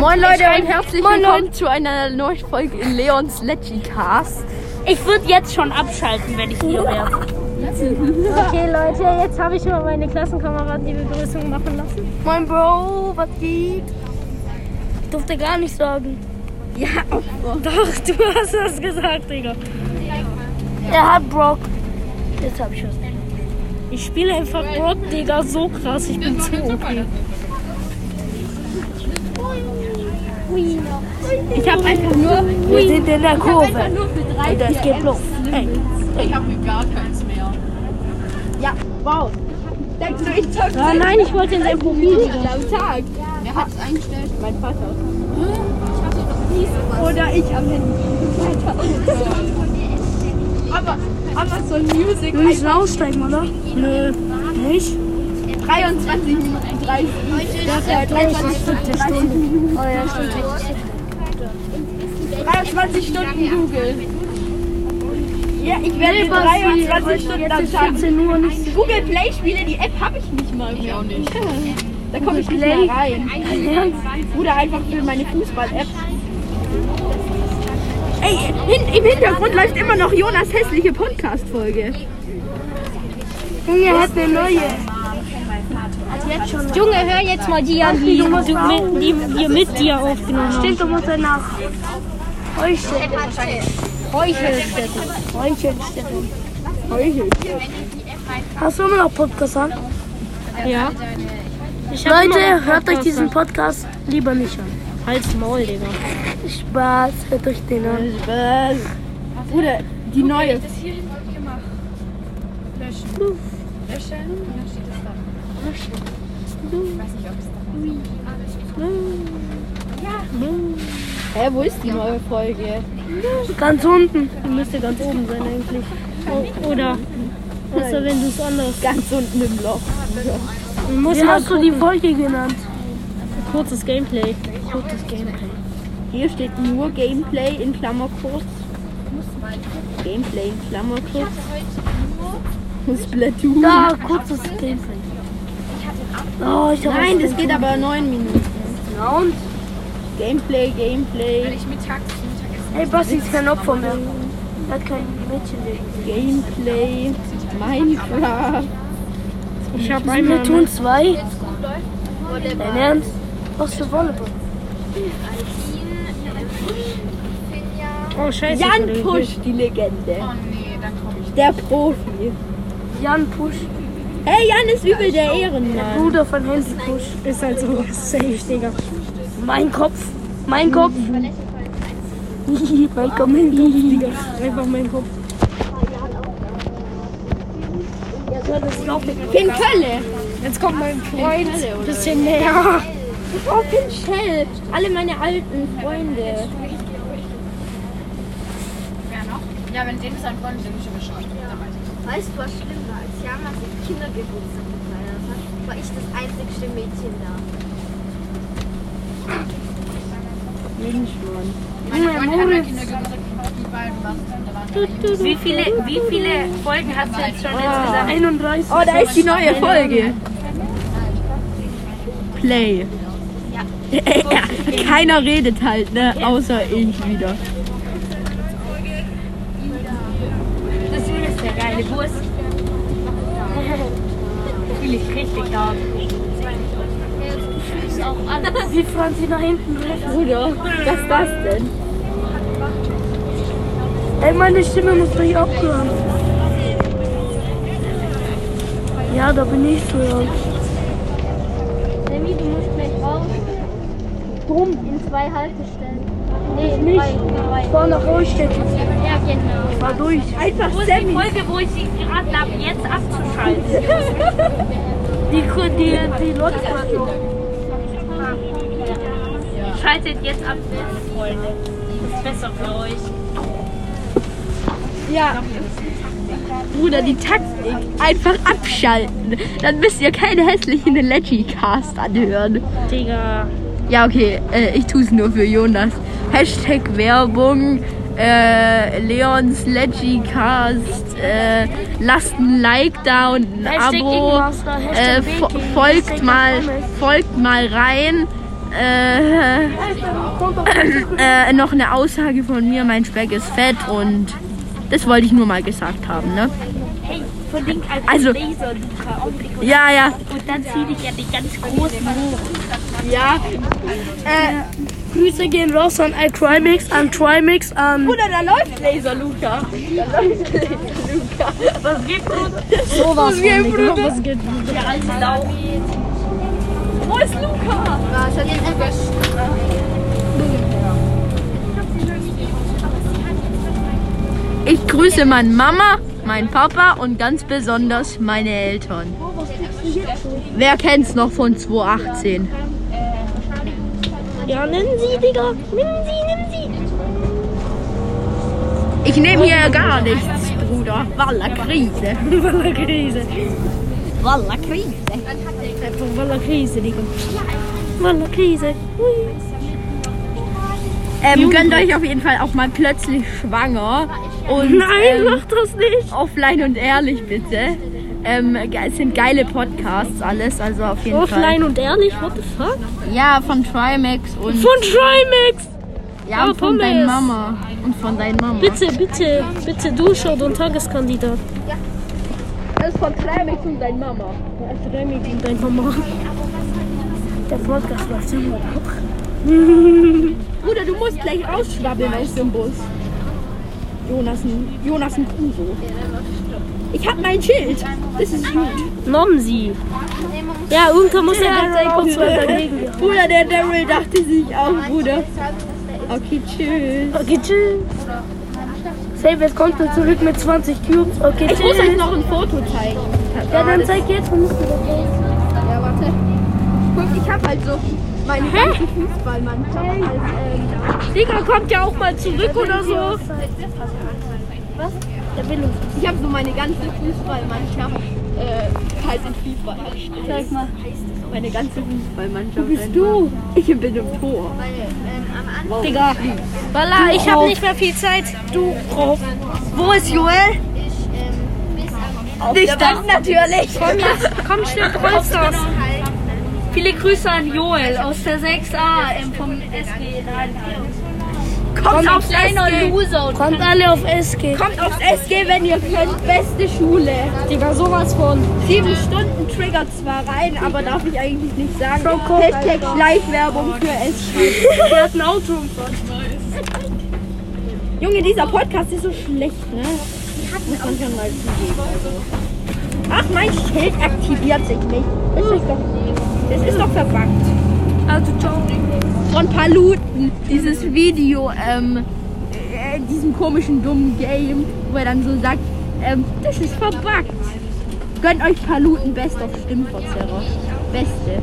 Moin ich Leute und herzlich Moin, willkommen zu einer neuen Folge in Leons Leggy Cast. Ich würde jetzt schon abschalten, wenn ich hier wäre. Okay, Leute, jetzt habe ich mal meine Klassenkameraden die Begrüßung machen lassen. Moin Bro, was geht? Durfte gar nicht sagen. Ja, Doch, du hast was gesagt, Digga. Er hat Brock. Jetzt hab ich was. Ich spiele einfach Brock, Digga, so krass. Ich bin zu OP. ich habe einfach nur. Wir sind in der Kurve. nur für drei. Und das geht los. Ich habe gar keins mehr. Ja, wow. Denkst du, ich zock Ah, nein, ich wollte in sein Profil. Am Tag? Wer hat's eingestellt? Mein Vater. Oder ich am Handy. aber, aber so ein Music. Wir müssen aussteigen, oder? Nö. Nicht? 23 Minuten 30. Ja, 23 Stunden. 30 Minuten. Oh ja, stimmt. 23 Stunden Google. Ja, ich werde Nee, nee, Basti, 23 Stunden am ist Tag. 14 Uhr nicht. Google Play Spiele, die App habe ich nicht mal. Ich auch nicht. Da komme ich nicht mehr rein. Oder einfach für meine Fußball-App. Ey, hin, im Hintergrund läuft immer noch Jonas hässliche Podcast-Folge. Junge, hat eine neue. Junge, hör jetzt mal die an, die, du mit, die wir mit dir aufgenommen haben. Stimmt, du musst danach. Heuchelstätte. Heuchelstätte. Heuchelstätte. Hast du immer noch Podcast an? Ja. Leute, hört euch diesen. Podcast lieber nicht an. Halt's Maul, Digga. Spaß, hört euch den an. Was? Bruder, die neue. Hä, wo ist die neue Folge? Ganz unten. Die müsste ganz oben sein eigentlich. O- Oder, außer wenn du es anders. Ganz unten im Loch. Musst Wie hast du die Folge genannt? kurzes Gameplay. Kurzes Gameplay. Hier steht nur Gameplay in Klammerkurz. Gameplay in Klammerkurz. Splatoon. Da, kurzes Gameplay. Oh, ich Nein, das geht aber 9 Minuten. Na und? Gameplay, Gameplay, Hey, Basti ist kein Opfer mehr. Er hat kein Mädchen. Gameplay, Minecraft. Ich hab Wir einmal. tun zwei. Dein Ernst? Was für Volleyball? Oh, scheiße. Jan. Push, die Legende. Der Profi. Jan Push. Hey, Jan ist übel der Ehrenmann. Bruder von Hansi Push. Ist halt so safe, Digga. Mein Kopf. Mein Kopf. mein Kopf. Mein Kopf, Digga. Einfach mein Kopf. Finn Kölle. Jetzt kommt mein Freund. Oder? Bisschen näher. Oh, Finn Schell. Alle meine alten Freunde. Ja, wenn dem sein Freund ist, dann schon Bescheid. Weißt du, was schlimm war? Als den Kindergeburtstag gefeiert hat, war ich das einzigste Mädchen da. Wie viele, wie viele Folgen hast du jetzt schon insgesamt? 31. Oh, da ist die neue Folge. Play. Ja. Keiner redet halt, ne? Außer ich wieder. Hier geile Bus. Fühle ich richtig haben. Wie Franzi nach hinten läuft. Bruder, was ist das denn? Ey, meine Stimme muss durch abgehören. Ja, da bin ich zu hören. Sammy, du musst gleich raus. Drum. In zwei Haltestellen. Nee, Nicht. Ich fahr nach Holstedt. Ja, genau. Ich fahr durch. Einfach Wo ist die Folge, wo ich sie geraten habe, jetzt abzuschalten? Die, die, die läuft gerade noch. Schaltet jetzt ab, Freunde. Das ist besser für euch. Ja. Bruder, die Taktik. Einfach abschalten. Dann müsst ihr keine hässlichen Leggy-Cast anhören. Digga. Ja, okay. Äh, ich tue es nur für Jonas. Hashtag Werbung. Äh, Leons Legicast. Äh, lasst ein Like da und ein Hashtag Abo. Äh, fo folgt Hashtag mal, folgt mal rein. äh, äh, noch eine Aussage von mir, mein Speck ist fett und das wollte ich nur mal gesagt haben, ne? Verlink einfach Also- Laser, Luca. Und Ja, ja. dann zieh dich ja die ganz großen hoch. Ja. Äh, Grüße gehen raus an iTrimix, an Trimix, an. Bruder, da läuft Laser, Luca. Was geht gut? Sowas geht, von, Digga. Bruder? Was geht? Der alte Lauch. Wo ist Luca? Was hat einfach Ich grüße meine Mama, mein Papa und ganz besonders meine Eltern. Wer kennt's noch von 2018? Ja, nennen Sie, Digga. Nennen Sie, nennen Sie. Ich nehme hier gar nichts, Bruder. Walla Krise. Walla Krise. Walla Krise. Walla Krise, Digga. Walla Krise. Hui. Ähm, gönnt euch auf jeden Fall auch mal plötzlich schwanger. Und, Nein, ähm, mach das nicht. offline und ehrlich bitte. Ähm, es sind geile Podcasts alles, also auf jeden Offline und ehrlich, what the fuck? Fall. Ja, von Trimax und Von Trimix. ja, und oh, von deiner. Mama und von deiner Mama. Bitte, bitte, bitte Duscher und Tageskandidat. Das ist von Trimax und deiner Mama. Trimix und dein Mama. Der Podcast läuft immer noch. Bruder, du musst gleich rausschwabbeln aus dem Bus. Jonas, Jonas Kuso. Ich hab mein Schild. Das ist gut. Nomsi. Ja, irgendwann muss er dann kurz mal dagegen gehen. Bruder, der Daryl dachte sich auch, Bruder. Okay, tschüss. Okay, tschüss. Save, jetzt kommt er zurück mit 20 Cubes. Okay, Ich muss tschüss. euch noch ein Foto zeigen. Ja, dann zeig jetzt. Ja, warte. Guck, ich hab halt so meine ganze Fußballmannschaft als, ähm, Digga kommt ja auch mal zurück oder so. Was? Der will uns. ich habe so meine ganze Fußballmannschaft äh, halt in FIFA. Zeig mal. Meine ganze Fußballmannschaft. Wo bist du? Ich bin im Tor. ähm, am Anfang Digga. Walla, ich habe nicht mehr viel Zeit. Du drauf. Wo ist Joel? ich ähm, bis am Nicht das natürlich. Komm. Komm schnell, Rollstars. halt Viele Grüße an Joel aus der 6a ähm, vom SG. Kommt aufs kleiner SG. Loser. Kommt alle auf SG. Kommt aufs SG, wenn ihr könnt. Beste Schule. Digga, sowas von. Sieben Stunden triggert zwar rein, aber darf ich eigentlich nicht sagen. Hashtag Live-Werbung für SG. Der hat ein Auto. Junge, dieser Podcast ist so schlecht, ne? Muss man schon mal zugeben. Ach, mein Schild aktiviert sich nicht. Das ist doch, das ist doch verbuggt. Also, ciao. Von Paluten, dieses Video, ähm, äh, diesem komischen dummen Game, wo er dann so sagt, ähm, das ist verbuggt. Gönnt euch Paluten Best of Stimmverzerrer. Beste.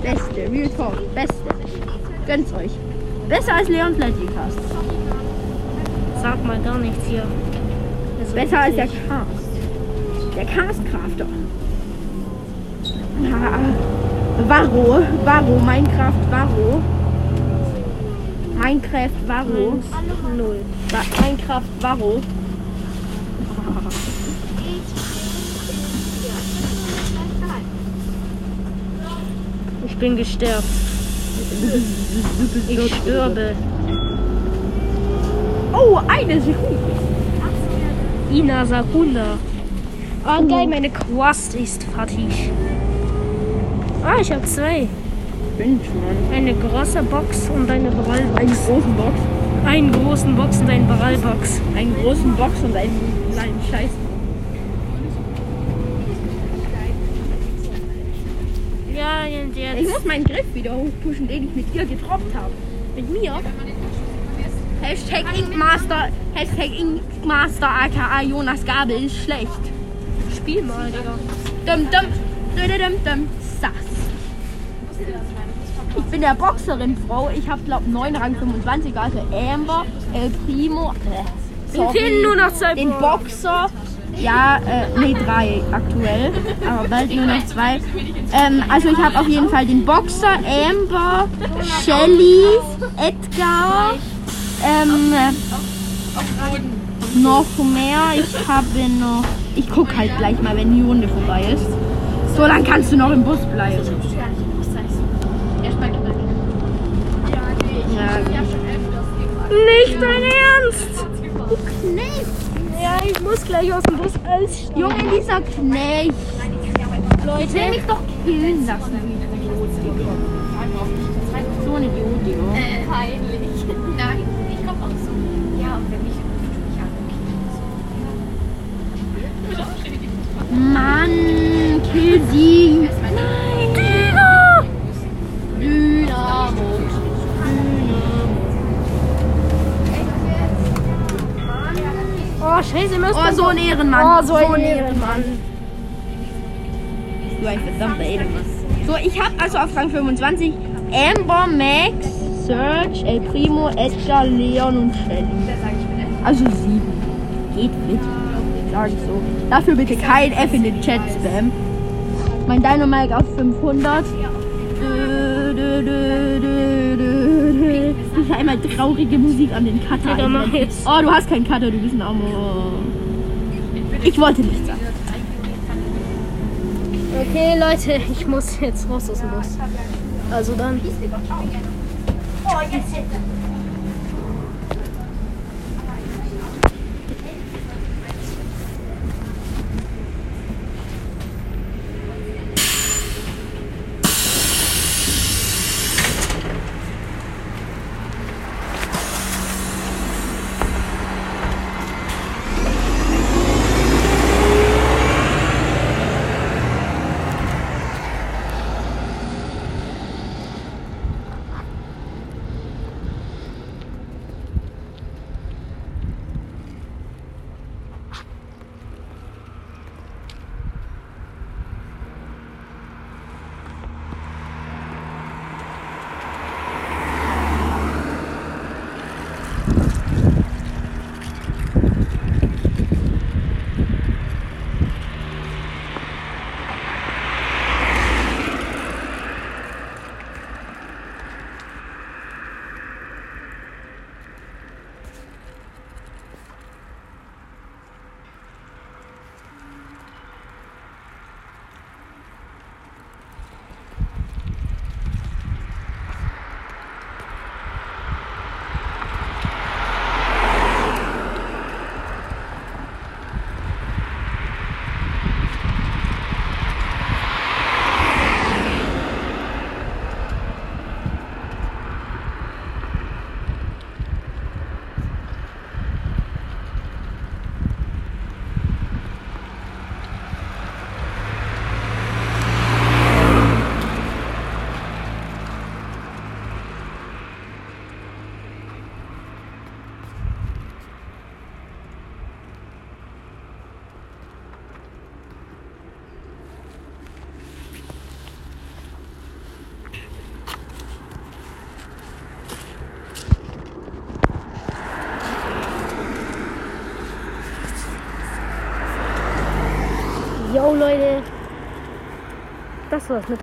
Beste. Real Talk. Beste. Gönnt's euch. Besser als Leon Flattycast. Sag mal gar nichts hier. Besser als der. Cast. Der Castcrafter. Ja, Varro. Varro. Minecraft Varro. Minecraft Varro. Null. Wa- Minecraft Varro. Ich bin gestärkt. Ich stürbe. Oh, eine Sekunde. Ina Sakunda. Ah, geil, meine Quest ist fertig. Ah, ich habe zwei. Mensch, Mann. Eine große Box und eine Einen Ballbox. großen Box. Einen großen Box und eine Ballbox. Einen großen Box und einen kleinen Scheiß. Ja, und Ich jetzt muss meinen Griff wieder hochpushen, den ich mit dir getroppt habe. mit mir. Hashtag Inkmaster, Hashtag Inkmaster aka Jonas Gabel ist schlecht. Spiel mal, Digga. Dum, dum, dum, dum, dum, sass. Ich bin der Boxerin, Frau. Ich habe, glaube 9 Rang 25, also Amber, El Primo. Äh, Mir fehlen nur noch zwei den. Boxer. Ja, äh, nee, drei aktuell. Aber bald nur noch zwei. Ähm, also ich habe auf jeden Fall den Boxer, Amber, Shelly, Edgar, ähm, noch mehr. Ich habe noch. Ich guck halt gleich mal, wenn die Runde vorbei ist. So, dann kannst du noch im Bus bleiben. Nicht dein Ernst! Du Knecht! Ja, ich muss gleich aus dem Bus aussteigen. Junge, dieser Knecht! Leute, ich mich doch killen lassen. So eine Idiot, Digga. Äh, peinlich. Nein, ich komm auch so. Ja, und wenn mich Mann, kill sie! Scheiße, müssen Oh, so ein Ehrenmann. Oh, so ein Ehrenmann. Du ein verdammter Ehrenmann. So, ich habe also auf Rang 25 Amber, Max, Serge, El Primo, Edgar, Leon und Shelly. Also sieben. Geht fit. Sag ich so. Dafür bitte kein F in den Chat spam. Mein Dynamite auf 500. Ich will einmal traurige Musik an den Cutter. Jetzt. Oh, du hast keinen Cutter, du bist ein Amor. Ich wollte nicht sagen. Okay, Leute, ich muss jetzt raus aus dem Bus. Also dann. Yo, Leute. Das war's mit